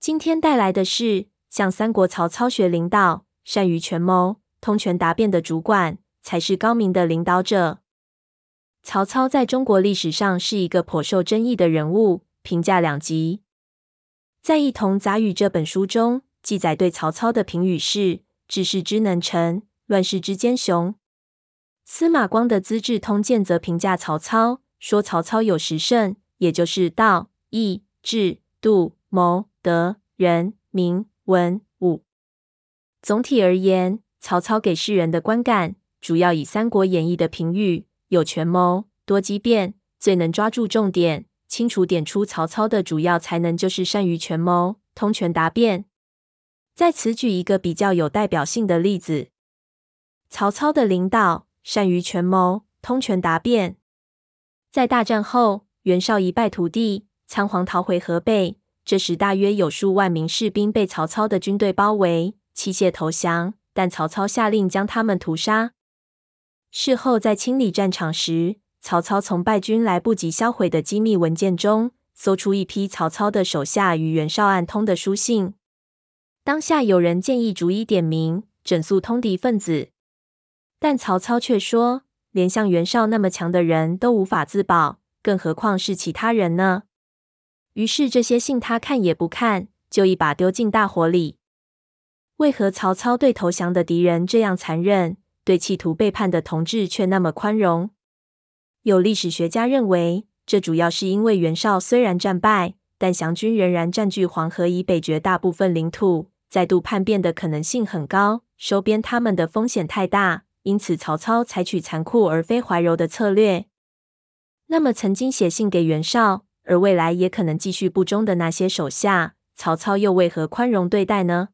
今天带来的是向三国曹操学领导，善于权谋，通权达变的主管才是高明的领导者。曹操在中国历史上是一个颇受争议的人物，评价两极。在《异同杂语》这本书中，记载对曹操的评语是：治世之能臣，乱世之奸雄。司马光的《资治通鉴》则评价曹操说：曹操有十胜，也就是道、义、智、度、谋。德、仁、明、文、武。总体而言，曹操给世人的观感主要以《三国演义》的评语：有权谋，多机变，最能抓住重点，清楚点出曹操的主要才能就是善于权谋，通权达变。在此举一个比较有代表性的例子：曹操的领导善于权谋，通权达变。在大战后，袁绍一败涂地，仓皇逃回河北。这时，大约有数万名士兵被曹操的军队包围，弃械投降。但曹操下令将他们屠杀。事后，在清理战场时，曹操从败军来不及销毁的机密文件中，搜出一批曹操的手下与袁绍暗通的书信。当下有人建议逐一点名，整肃通敌分子，但曹操却说：“连像袁绍那么强的人都无法自保，更何况是其他人呢？”于是这些信他看也不看，就一把丢进大火里。为何曹操对投降的敌人这样残忍，对企图背叛的同志却那么宽容？有历史学家认为，这主要是因为袁绍虽然战败，但降军仍然占据黄河以北绝大部分领土，再度叛变的可能性很高，收编他们的风险太大，因此曹操采取残酷而非怀柔的策略。那么，曾经写信给袁绍，而未来也可能继续不忠的那些手下，曹操又为何宽容对待呢？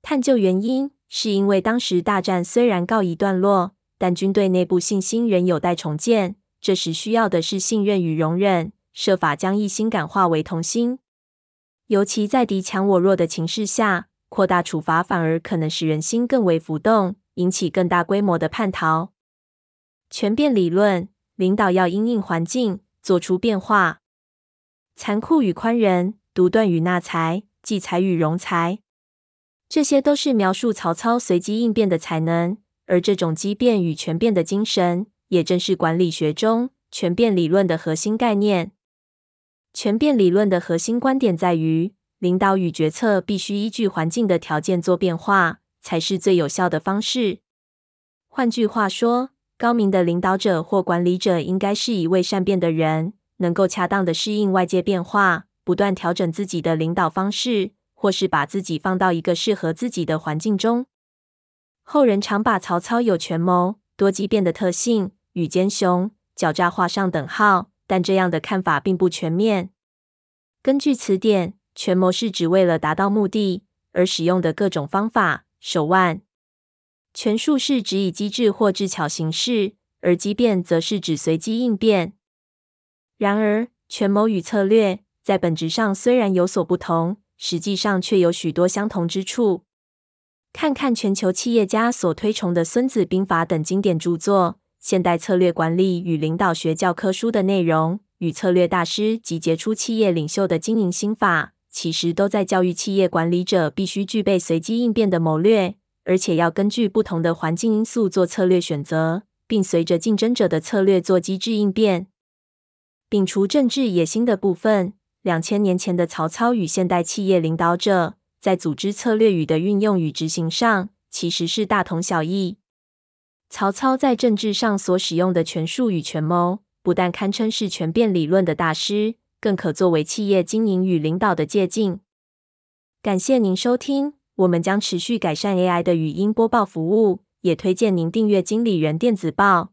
探究原因，是因为当时大战虽然告一段落，但军队内部信心仍有待重建。这时需要的是信任与容忍，设法将异心感化为同心。尤其在敌强我弱的情势下，扩大处罚反而可能使人心更为浮动，引起更大规模的叛逃。权变理论，领导要因应环境做出变化。残酷与宽仁，独断与纳才，济财与容才，这些都是描述曹操随机应变的才能。而这种机变与权变的精神，也正是管理学中权变理论的核心概念。权变理论的核心观点在于，领导与决策必须依据环境的条件做变化，才是最有效的方式。换句话说，高明的领导者或管理者应该是一位善变的人。能够恰当的适应外界变化，不断调整自己的领导方式，或是把自己放到一个适合自己的环境中。后人常把曹操有权谋、多机变的特性与奸雄、狡诈画上等号，但这样的看法并不全面。根据词典，权谋是指为了达到目的而使用的各种方法手腕；权术是指以机智或智巧行事，而机变则是指随机应变。然而，权谋与策略在本质上虽然有所不同，实际上却有许多相同之处。看看全球企业家所推崇的《孙子兵法》等经典著作，现代策略管理与领导学教科书的内容，与策略大师及杰出企业领袖的经营心法，其实都在教育企业管理者必须具备随机应变的谋略，而且要根据不同的环境因素做策略选择，并随着竞争者的策略做机智应变。摒除政治野心的部分，两千年前的曹操与现代企业领导者在组织策略语的运用与执行上，其实是大同小异。曹操在政治上所使用的权术与权谋，不但堪称是权变理论的大师，更可作为企业经营与领导的借鉴。感谢您收听，我们将持续改善 AI 的语音播报服务，也推荐您订阅经理人电子报。